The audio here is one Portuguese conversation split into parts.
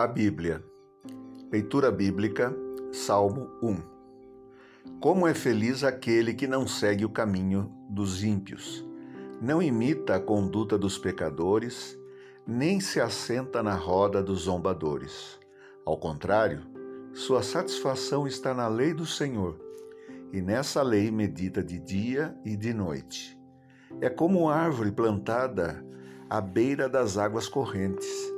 A Bíblia. Leitura bíblica, Salmo 1. Como é feliz aquele que não segue o caminho dos ímpios, não imita a conduta dos pecadores, nem se assenta na roda dos zombadores. Ao contrário, sua satisfação está na lei do Senhor, e nessa lei medita de dia e de noite. É como árvore plantada à beira das águas correntes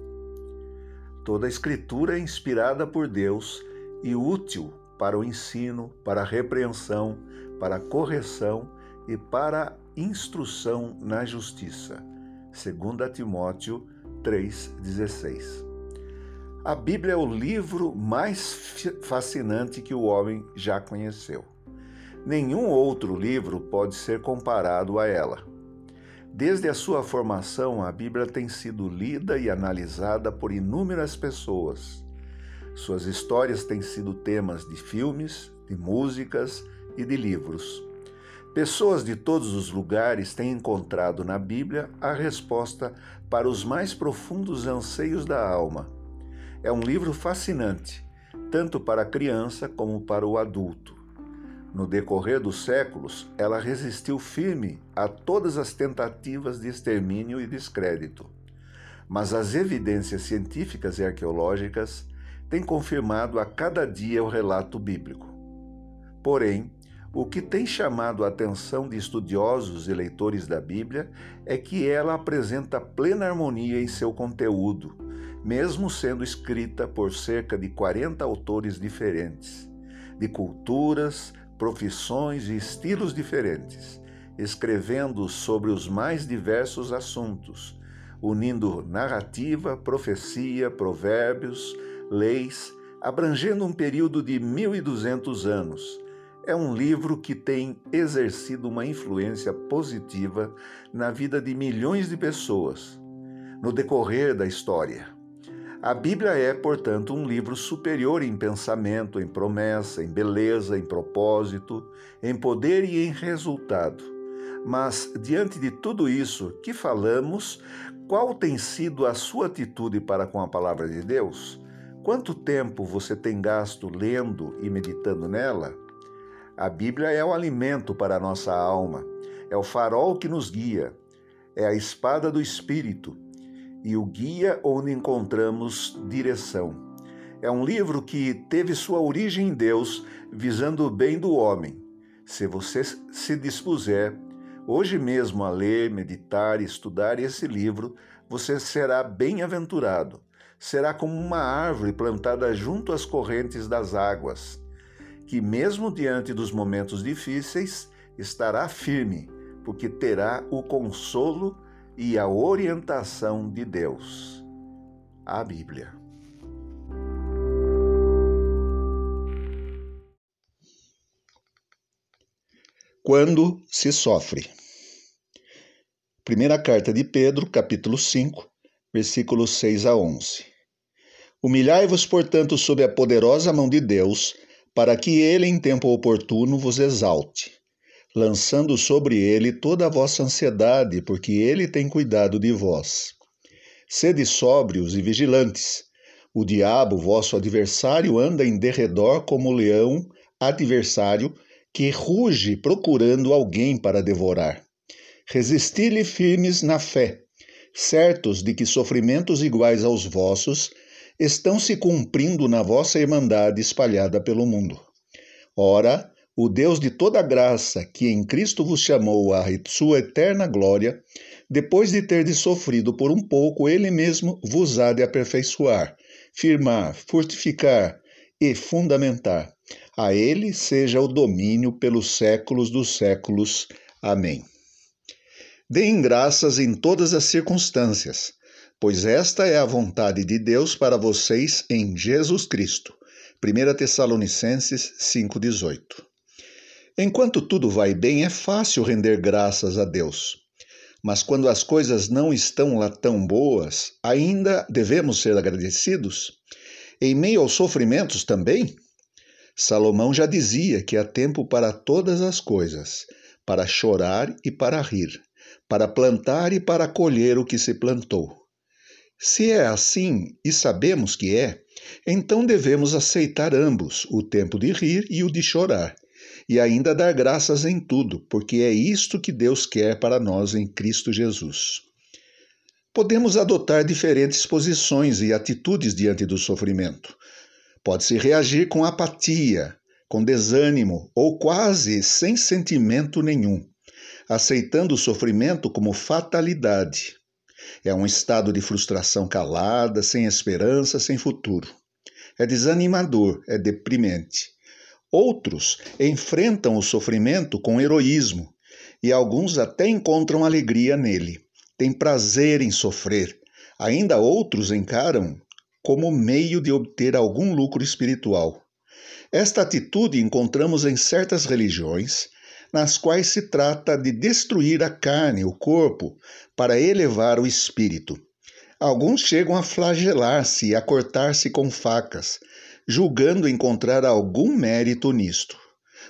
Toda a Escritura é inspirada por Deus e útil para o ensino, para a repreensão, para a correção e para a instrução na justiça. 2 Timóteo 3,16. A Bíblia é o livro mais fascinante que o homem já conheceu. Nenhum outro livro pode ser comparado a ela. Desde a sua formação, a Bíblia tem sido lida e analisada por inúmeras pessoas. Suas histórias têm sido temas de filmes, de músicas e de livros. Pessoas de todos os lugares têm encontrado na Bíblia a resposta para os mais profundos anseios da alma. É um livro fascinante, tanto para a criança como para o adulto. No decorrer dos séculos, ela resistiu firme a todas as tentativas de extermínio e descrédito. Mas as evidências científicas e arqueológicas têm confirmado a cada dia o relato bíblico. Porém, o que tem chamado a atenção de estudiosos e leitores da Bíblia é que ela apresenta plena harmonia em seu conteúdo, mesmo sendo escrita por cerca de 40 autores diferentes, de culturas, profissões e estilos diferentes, escrevendo sobre os mais diversos assuntos, unindo narrativa, profecia, provérbios, leis, abrangendo um período de 1200 anos. É um livro que tem exercido uma influência positiva na vida de milhões de pessoas no decorrer da história. A Bíblia é, portanto, um livro superior em pensamento, em promessa, em beleza, em propósito, em poder e em resultado. Mas, diante de tudo isso que falamos, qual tem sido a sua atitude para com a palavra de Deus? Quanto tempo você tem gasto lendo e meditando nela? A Bíblia é o alimento para a nossa alma, é o farol que nos guia, é a espada do Espírito e o guia onde encontramos direção. É um livro que teve sua origem em Deus, visando o bem do homem. Se você se dispuser hoje mesmo a ler, meditar e estudar esse livro, você será bem-aventurado. Será como uma árvore plantada junto às correntes das águas, que, mesmo diante dos momentos difíceis, estará firme, porque terá o consolo e a orientação de Deus. A Bíblia. Quando se sofre. Primeira carta de Pedro, capítulo 5, versículos 6 a 11. Humilhai-vos, portanto, sob a poderosa mão de Deus, para que ele, em tempo oportuno, vos exalte lançando sobre ele toda a vossa ansiedade, porque ele tem cuidado de vós. Sede sóbrios e vigilantes. O diabo, vosso adversário, anda em derredor como leão adversário que ruge procurando alguém para devorar. Resisti-lhe firmes na fé, certos de que sofrimentos iguais aos vossos estão se cumprindo na vossa irmandade espalhada pelo mundo. Ora, o Deus de toda graça, que em Cristo vos chamou à sua eterna glória, depois de terdes sofrido por um pouco, ele mesmo vos há de aperfeiçoar, firmar, fortificar e fundamentar. A ele seja o domínio pelos séculos dos séculos. Amém. Deem graças em todas as circunstâncias, pois esta é a vontade de Deus para vocês em Jesus Cristo. 1 Tessalonicenses 5,18 Enquanto tudo vai bem, é fácil render graças a Deus. Mas quando as coisas não estão lá tão boas, ainda devemos ser agradecidos? Em meio aos sofrimentos também? Salomão já dizia que há tempo para todas as coisas, para chorar e para rir, para plantar e para colher o que se plantou. Se é assim, e sabemos que é, então devemos aceitar ambos, o tempo de rir e o de chorar, e ainda dar graças em tudo, porque é isto que Deus quer para nós em Cristo Jesus. Podemos adotar diferentes posições e atitudes diante do sofrimento. Pode-se reagir com apatia, com desânimo ou quase sem sentimento nenhum, aceitando o sofrimento como fatalidade. É um estado de frustração calada, sem esperança, sem futuro. É desanimador, é deprimente. Outros enfrentam o sofrimento com heroísmo e alguns até encontram alegria nele têm prazer em sofrer. Ainda outros encaram como meio de obter algum lucro espiritual. Esta atitude encontramos em certas religiões, nas quais se trata de destruir a carne, o corpo, para elevar o espírito. Alguns chegam a flagelar-se e a cortar-se com facas, julgando encontrar algum mérito nisto.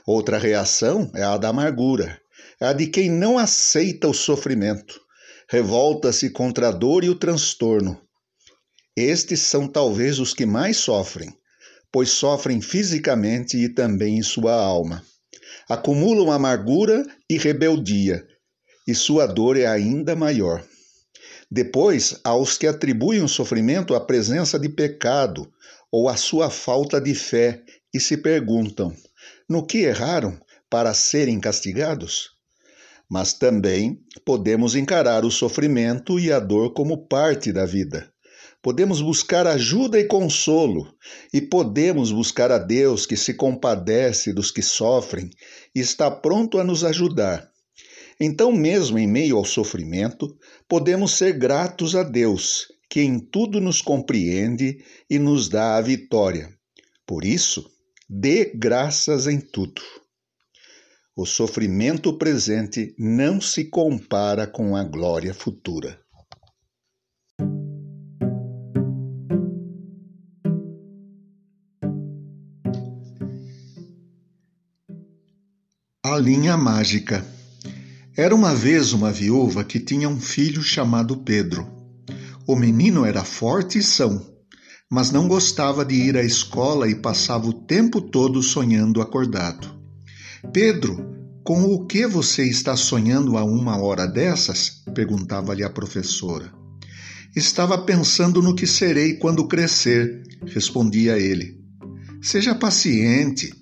Outra reação é a da amargura, é a de quem não aceita o sofrimento, revolta-se contra a dor e o transtorno. Estes são talvez os que mais sofrem, pois sofrem fisicamente e também em sua alma. Acumulam amargura e rebeldia, e sua dor é ainda maior. Depois, há os que atribuem o sofrimento à presença de pecado ou à sua falta de fé e se perguntam: no que erraram para serem castigados? mas também podemos encarar o sofrimento e a dor como parte da vida. Podemos buscar ajuda e consolo, e podemos buscar a Deus que se compadece dos que sofrem e está pronto a nos ajudar. Então, mesmo em meio ao sofrimento, podemos ser gratos a Deus, que em tudo nos compreende e nos dá a vitória. Por isso, dê graças em tudo. O sofrimento presente não se compara com a glória futura. A linha mágica. Era uma vez uma viúva que tinha um filho chamado Pedro. O menino era forte e são, mas não gostava de ir à escola e passava o tempo todo sonhando acordado. Pedro, com o que você está sonhando a uma hora dessas? perguntava-lhe a professora. Estava pensando no que serei quando crescer, respondia ele. Seja paciente.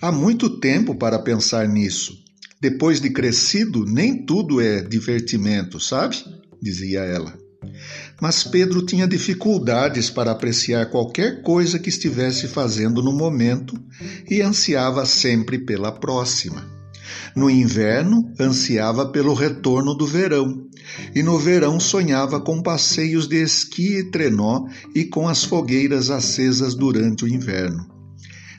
Há muito tempo para pensar nisso. Depois de crescido, nem tudo é divertimento, sabe? dizia ela. Mas Pedro tinha dificuldades para apreciar qualquer coisa que estivesse fazendo no momento e ansiava sempre pela próxima. No inverno, ansiava pelo retorno do verão, e no verão sonhava com passeios de esqui e trenó e com as fogueiras acesas durante o inverno.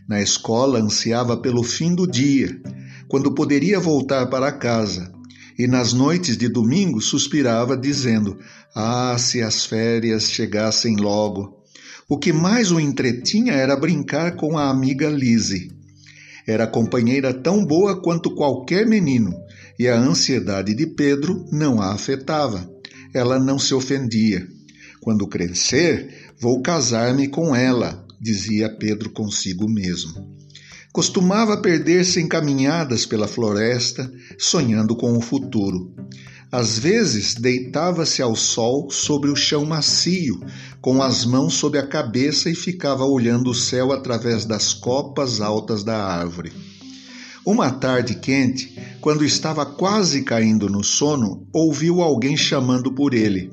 Na escola, ansiava pelo fim do dia, quando poderia voltar para casa, e nas noites de domingo suspirava, dizendo: Ah, se as férias chegassem logo! O que mais o entretinha era brincar com a amiga Lise. Era companheira tão boa quanto qualquer menino, e a ansiedade de Pedro não a afetava. Ela não se ofendia. Quando crescer, vou casar-me com ela, dizia Pedro consigo mesmo. Costumava perder-se em caminhadas pela floresta, sonhando com o futuro. Às vezes deitava-se ao sol sobre o chão macio, com as mãos sob a cabeça e ficava olhando o céu através das copas altas da árvore. Uma tarde quente, quando estava quase caindo no sono, ouviu alguém chamando por ele.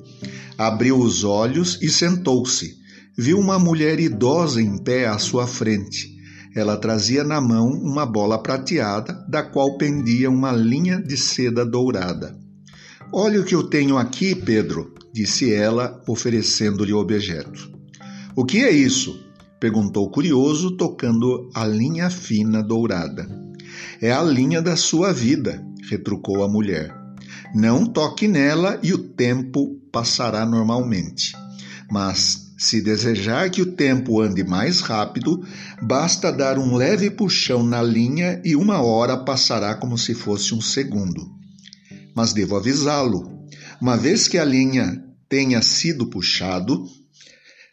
Abriu os olhos e sentou-se. Viu uma mulher idosa em pé à sua frente. Ela trazia na mão uma bola prateada, da qual pendia uma linha de seda dourada. Olha o que eu tenho aqui, Pedro, disse ela, oferecendo-lhe o objeto. O que é isso? perguntou curioso, tocando a linha fina dourada. É a linha da sua vida, retrucou a mulher. Não toque nela e o tempo passará normalmente. Mas, se desejar que o tempo ande mais rápido, basta dar um leve puxão na linha e uma hora passará como se fosse um segundo. Mas devo avisá-lo: uma vez que a linha tenha sido puxado,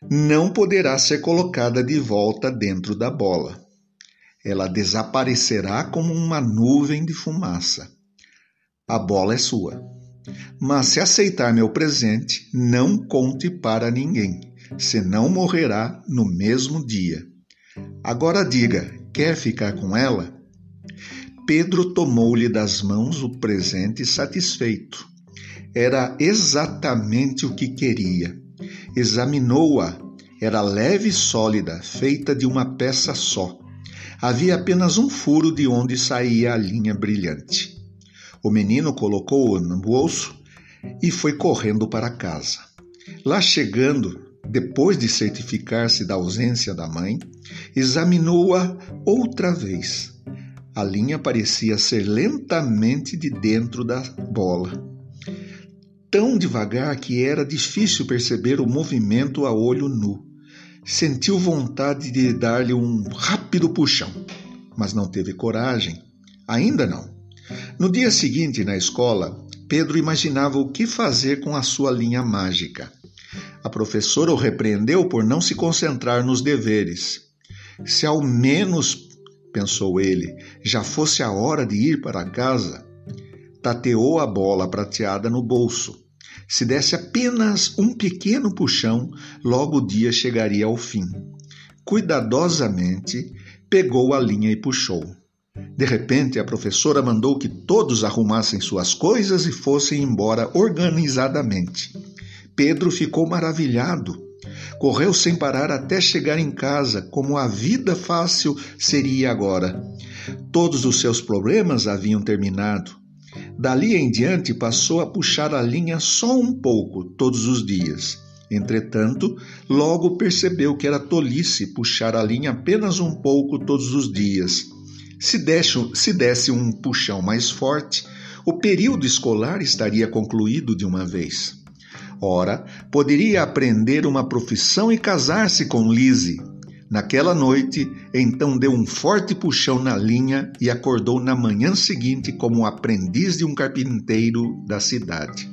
não poderá ser colocada de volta dentro da bola. Ela desaparecerá como uma nuvem de fumaça. A bola é sua. Mas se aceitar meu presente, não conte para ninguém, senão morrerá no mesmo dia. Agora diga: quer ficar com ela? Pedro tomou-lhe das mãos o presente satisfeito. Era exatamente o que queria. Examinou-a. Era leve e sólida, feita de uma peça só. Havia apenas um furo de onde saía a linha brilhante. O menino colocou-o no bolso e foi correndo para casa. Lá chegando, depois de certificar-se da ausência da mãe, examinou-a outra vez. A linha parecia ser lentamente de dentro da bola. Tão devagar que era difícil perceber o movimento a olho nu. Sentiu vontade de dar-lhe um rápido puxão, mas não teve coragem. Ainda não. No dia seguinte, na escola, Pedro imaginava o que fazer com a sua linha mágica. A professora o repreendeu por não se concentrar nos deveres. Se ao menos, pensou ele, já fosse a hora de ir para casa, tateou a bola prateada no bolso. Se desse apenas um pequeno puxão, logo o dia chegaria ao fim. Cuidadosamente, pegou a linha e puxou. De repente, a professora mandou que todos arrumassem suas coisas e fossem embora organizadamente. Pedro ficou maravilhado. Correu sem parar até chegar em casa, como a vida fácil seria agora. Todos os seus problemas haviam terminado. Dali em diante passou a puxar a linha só um pouco todos os dias. Entretanto, logo percebeu que era tolice puxar a linha apenas um pouco todos os dias se, deixo, se desse um puxão mais forte, o período escolar estaria concluído de uma vez. Ora, poderia aprender uma profissão e casar-se com Lise. Naquela noite, então deu um forte puxão na linha e acordou na manhã seguinte como aprendiz de um carpinteiro da cidade.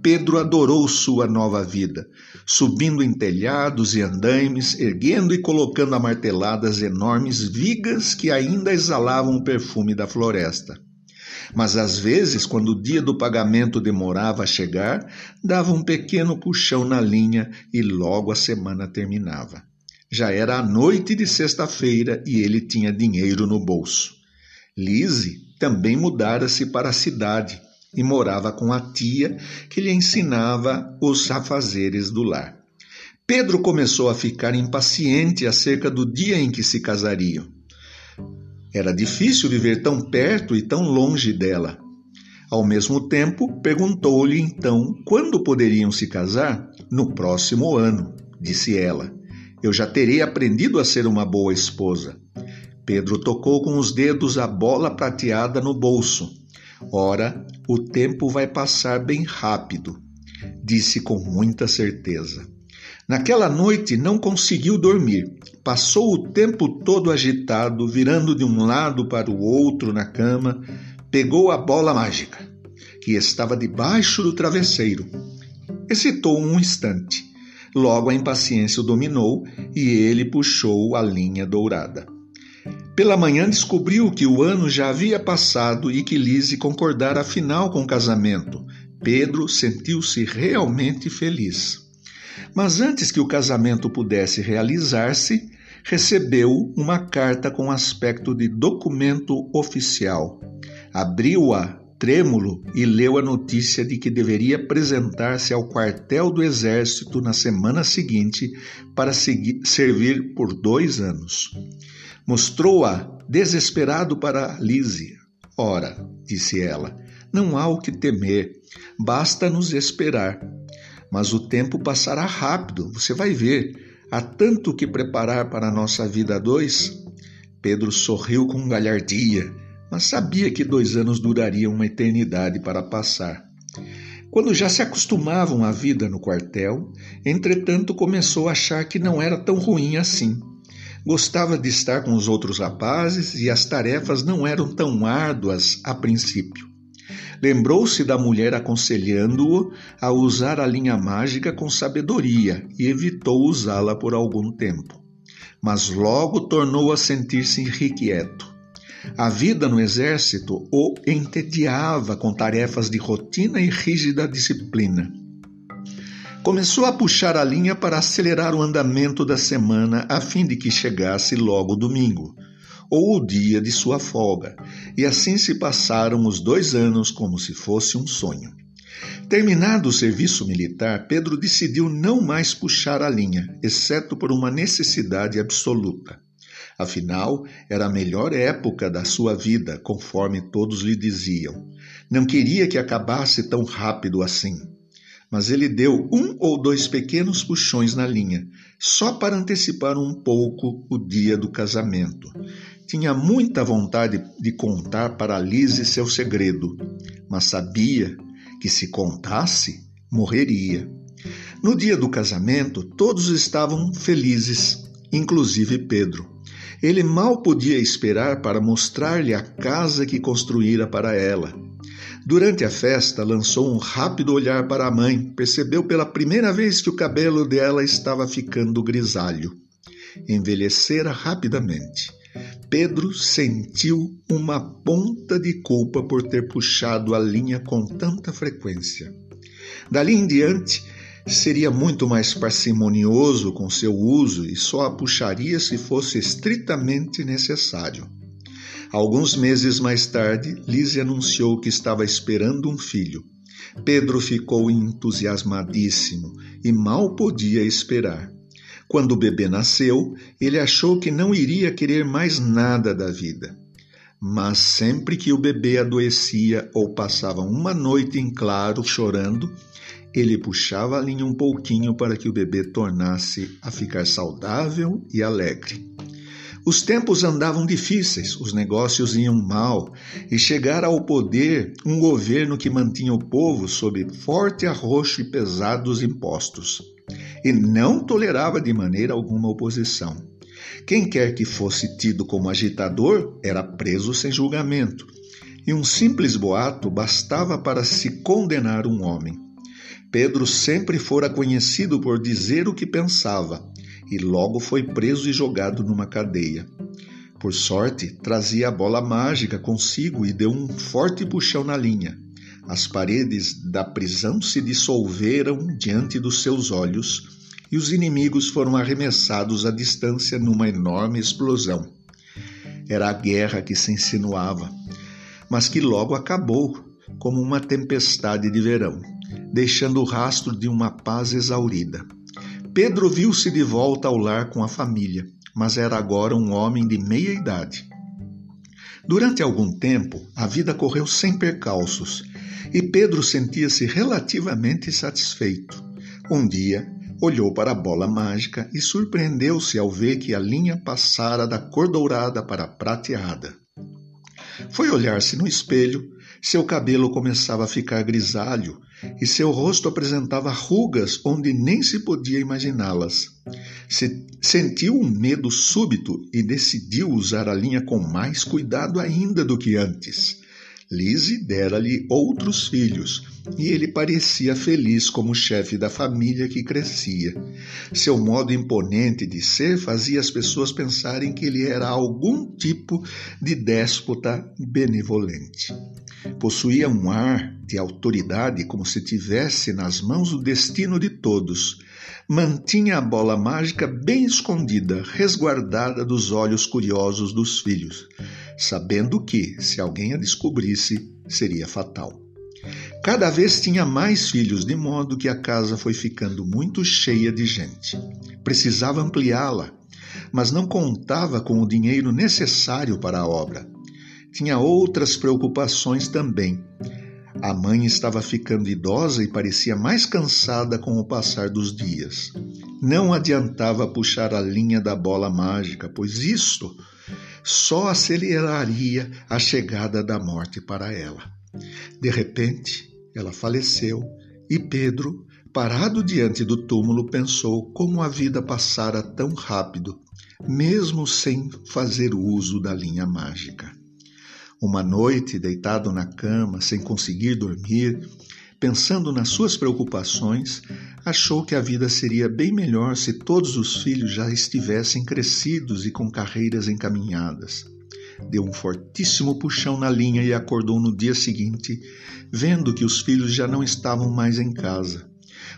Pedro adorou sua nova vida, subindo em telhados e andaimes, erguendo e colocando a marteladas enormes vigas que ainda exalavam o perfume da floresta. Mas às vezes, quando o dia do pagamento demorava a chegar, dava um pequeno puxão na linha e logo a semana terminava. Já era a noite de sexta-feira e ele tinha dinheiro no bolso. Lise também mudara-se para a cidade e morava com a tia, que lhe ensinava os afazeres do lar. Pedro começou a ficar impaciente acerca do dia em que se casariam. Era difícil viver tão perto e tão longe dela. Ao mesmo tempo, perguntou-lhe então quando poderiam se casar? No próximo ano, disse ela. Eu já terei aprendido a ser uma boa esposa. Pedro tocou com os dedos a bola prateada no bolso Ora, o tempo vai passar bem rápido, disse com muita certeza. Naquela noite não conseguiu dormir. Passou o tempo todo agitado, virando de um lado para o outro na cama. Pegou a bola mágica, que estava debaixo do travesseiro. Hesitou um instante. Logo a impaciência o dominou e ele puxou a linha dourada. Pela manhã descobriu que o ano já havia passado e que Lise concordara afinal com o casamento. Pedro sentiu-se realmente feliz. Mas antes que o casamento pudesse realizar-se, recebeu uma carta com aspecto de documento oficial. Abriu-a trêmulo e leu a notícia de que deveria apresentar-se ao quartel do Exército na semana seguinte para seguir, servir por dois anos. Mostrou-a desesperado para Lise. Ora, disse ela, não há o que temer, basta nos esperar. Mas o tempo passará rápido, você vai ver. Há tanto que preparar para a nossa vida a dois? Pedro sorriu com galhardia, mas sabia que dois anos durariam uma eternidade para passar. Quando já se acostumavam à vida no quartel, entretanto começou a achar que não era tão ruim assim. Gostava de estar com os outros rapazes e as tarefas não eram tão árduas a princípio. Lembrou-se da mulher aconselhando-o a usar a linha mágica com sabedoria e evitou usá-la por algum tempo. Mas logo tornou a sentir-se irrequieto. A vida no exército o entediava com tarefas de rotina e rígida disciplina. Começou a puxar a linha para acelerar o andamento da semana a fim de que chegasse logo domingo, ou o dia de sua folga, e assim se passaram os dois anos como se fosse um sonho. Terminado o serviço militar, Pedro decidiu não mais puxar a linha, exceto por uma necessidade absoluta. Afinal, era a melhor época da sua vida, conforme todos lhe diziam. Não queria que acabasse tão rápido assim. Mas ele deu um ou dois pequenos puxões na linha, só para antecipar um pouco o dia do casamento. Tinha muita vontade de contar para Lise seu segredo, mas sabia que se contasse, morreria. No dia do casamento, todos estavam felizes, inclusive Pedro. Ele mal podia esperar para mostrar-lhe a casa que construíra para ela. Durante a festa, lançou um rápido olhar para a mãe, percebeu pela primeira vez que o cabelo dela estava ficando grisalho. Envelhecera rapidamente. Pedro sentiu uma ponta de culpa por ter puxado a linha com tanta frequência. Dali em diante, seria muito mais parcimonioso com seu uso e só a puxaria se fosse estritamente necessário. Alguns meses mais tarde, Lise anunciou que estava esperando um filho. Pedro ficou entusiasmadíssimo e mal podia esperar. Quando o bebê nasceu, ele achou que não iria querer mais nada da vida. Mas sempre que o bebê adoecia ou passava uma noite em claro chorando, ele puxava a linha um pouquinho para que o bebê tornasse a ficar saudável e alegre. Os tempos andavam difíceis, os negócios iam mal, e chegara ao poder um governo que mantinha o povo sob forte arroxo e pesados impostos, e não tolerava de maneira alguma oposição. Quem quer que fosse tido como agitador era preso sem julgamento, e um simples boato bastava para se condenar um homem. Pedro sempre fora conhecido por dizer o que pensava e logo foi preso e jogado numa cadeia. Por sorte, trazia a bola mágica consigo e deu um forte puxão na linha. As paredes da prisão se dissolveram diante dos seus olhos e os inimigos foram arremessados à distância numa enorme explosão. Era a guerra que se insinuava, mas que logo acabou como uma tempestade de verão deixando o rastro de uma paz exaurida. Pedro viu-se de volta ao lar com a família, mas era agora um homem de meia idade. Durante algum tempo, a vida correu sem percalços e Pedro sentia-se relativamente satisfeito. Um dia, olhou para a bola mágica e surpreendeu-se ao ver que a linha passara da cor dourada para a prateada. Foi olhar-se no espelho, seu cabelo começava a ficar grisalho e seu rosto apresentava rugas onde nem se podia imaginá-las. Se, sentiu um medo súbito e decidiu usar a linha com mais cuidado ainda do que antes. Lise dera-lhe outros filhos e ele parecia feliz como chefe da família que crescia. Seu modo imponente de ser fazia as pessoas pensarem que ele era algum tipo de déspota benevolente. Possuía um ar de autoridade como se tivesse nas mãos o destino de todos. Mantinha a bola mágica bem escondida, resguardada dos olhos curiosos dos filhos, sabendo que, se alguém a descobrisse, seria fatal. Cada vez tinha mais filhos, de modo que a casa foi ficando muito cheia de gente. Precisava ampliá-la, mas não contava com o dinheiro necessário para a obra tinha outras preocupações também. A mãe estava ficando idosa e parecia mais cansada com o passar dos dias. não adiantava puxar a linha da bola mágica, pois isto só aceleraria a chegada da morte para ela. De repente, ela faleceu e Pedro, parado diante do túmulo, pensou como a vida passara tão rápido, mesmo sem fazer uso da linha mágica. Uma noite, deitado na cama, sem conseguir dormir, pensando nas suas preocupações, achou que a vida seria bem melhor se todos os filhos já estivessem crescidos e com carreiras encaminhadas. Deu um fortíssimo puxão na linha e acordou no dia seguinte, vendo que os filhos já não estavam mais em casa,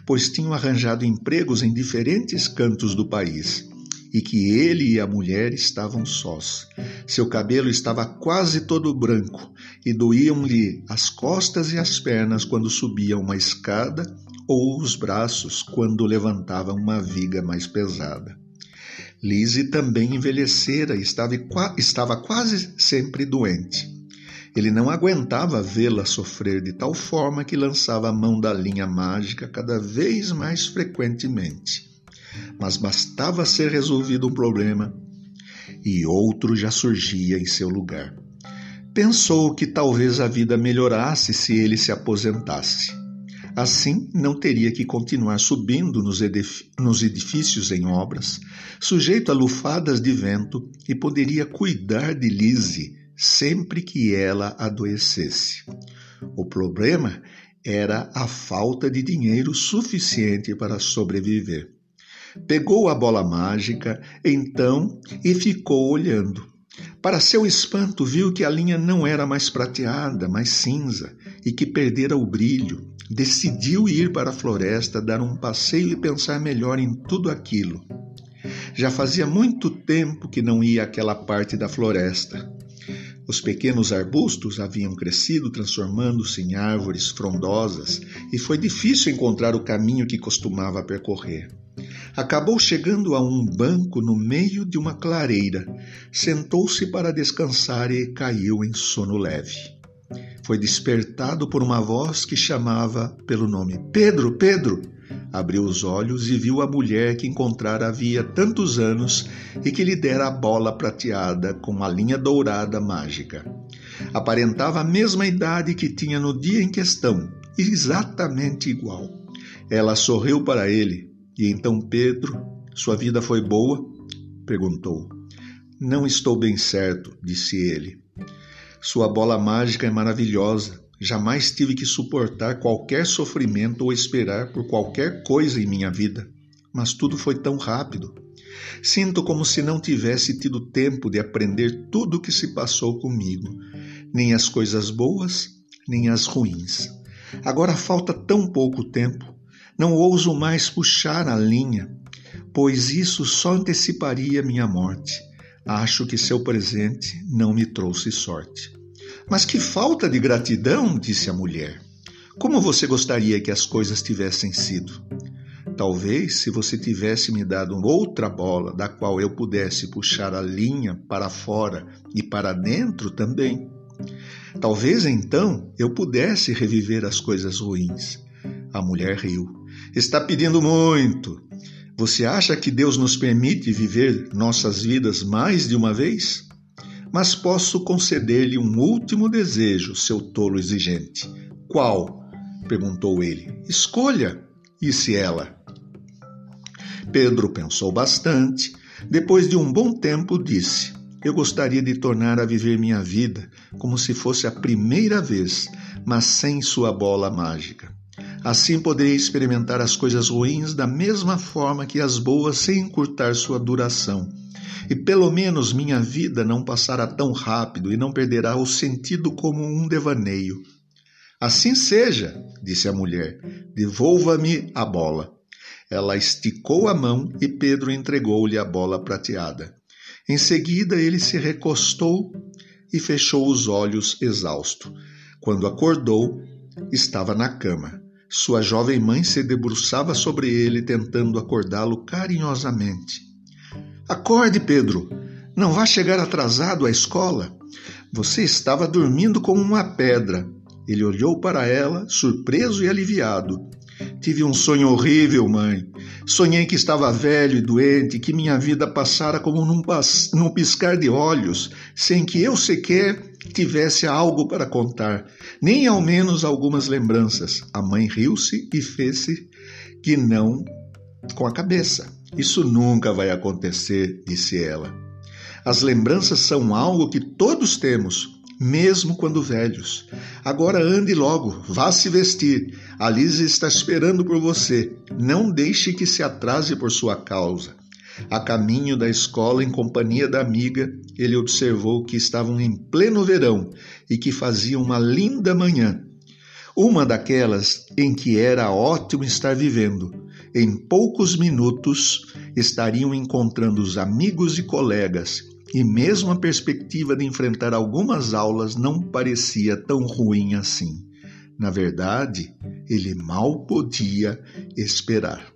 pois tinham arranjado empregos em diferentes cantos do país e que ele e a mulher estavam sós. Seu cabelo estava quase todo branco e doíam-lhe as costas e as pernas quando subia uma escada ou os braços quando levantava uma viga mais pesada. Lise também envelhecera e estava, estava quase sempre doente. Ele não aguentava vê-la sofrer de tal forma que lançava a mão da linha mágica cada vez mais frequentemente mas bastava ser resolvido um problema e outro já surgia em seu lugar. Pensou que talvez a vida melhorasse se ele se aposentasse. Assim, não teria que continuar subindo nos, edifícios em obras, sujeito a lufadas de vento, e poderia cuidar de Lise sempre que ela adoecesse. O problema era a falta de dinheiro suficiente para sobreviver. Pegou a bola mágica, então, e ficou olhando. Para seu espanto, viu que a linha não era mais prateada, mas cinza, e que perdera o brilho. Decidiu ir para a floresta, dar um passeio e pensar melhor em tudo aquilo. Já fazia muito tempo que não ia àquela parte da floresta. Os pequenos arbustos haviam crescido, transformando-se em árvores frondosas, e foi difícil encontrar o caminho que costumava percorrer. Acabou chegando a um banco no meio de uma clareira, sentou-se para descansar e caiu em sono leve. Foi despertado por uma voz que chamava pelo nome: Pedro, Pedro! Abriu os olhos e viu a mulher que encontrara havia tantos anos e que lhe dera a bola prateada com a linha dourada mágica. Aparentava a mesma idade que tinha no dia em questão, exatamente igual. Ela sorriu para ele, e então Pedro, sua vida foi boa? perguntou. Não estou bem certo, disse ele. Sua bola mágica é maravilhosa. Jamais tive que suportar qualquer sofrimento ou esperar por qualquer coisa em minha vida. Mas tudo foi tão rápido. Sinto como se não tivesse tido tempo de aprender tudo o que se passou comigo, nem as coisas boas, nem as ruins. Agora falta tão pouco tempo. Não ouso mais puxar a linha, pois isso só anteciparia minha morte. Acho que seu presente não me trouxe sorte. Mas que falta de gratidão, disse a mulher. Como você gostaria que as coisas tivessem sido? Talvez se você tivesse me dado outra bola da qual eu pudesse puxar a linha para fora e para dentro também. Talvez então eu pudesse reviver as coisas ruins. A mulher riu. Está pedindo muito. Você acha que Deus nos permite viver nossas vidas mais de uma vez? Mas posso conceder-lhe um último desejo, seu tolo exigente. Qual? perguntou ele. Escolha, disse ela. Pedro pensou bastante. Depois de um bom tempo, disse: Eu gostaria de tornar a viver minha vida como se fosse a primeira vez, mas sem sua bola mágica. Assim poderei experimentar as coisas ruins da mesma forma que as boas, sem encurtar sua duração. E pelo menos minha vida não passará tão rápido e não perderá o sentido como um devaneio. Assim seja, disse a mulher, devolva-me a bola. Ela esticou a mão e Pedro entregou-lhe a bola prateada. Em seguida, ele se recostou e fechou os olhos exausto. Quando acordou, estava na cama. Sua jovem mãe se debruçava sobre ele, tentando acordá-lo carinhosamente. Acorde, Pedro! Não vá chegar atrasado à escola. Você estava dormindo como uma pedra. Ele olhou para ela, surpreso e aliviado. Tive um sonho horrível, mãe. Sonhei que estava velho e doente, que minha vida passara como num, num piscar de olhos, sem que eu sequer tivesse algo para contar, nem ao menos algumas lembranças. A mãe riu-se e fez-se que não com a cabeça. Isso nunca vai acontecer, disse ela. As lembranças são algo que todos temos, mesmo quando velhos. Agora ande logo, vá se vestir. A Lisa está esperando por você. Não deixe que se atrase por sua causa. A caminho da escola, em companhia da amiga, ele observou que estavam em pleno verão e que fazia uma linda manhã. Uma daquelas em que era ótimo estar vivendo. Em poucos minutos estariam encontrando os amigos e colegas e mesmo a perspectiva de enfrentar algumas aulas não parecia tão ruim assim. Na verdade, ele mal podia esperar.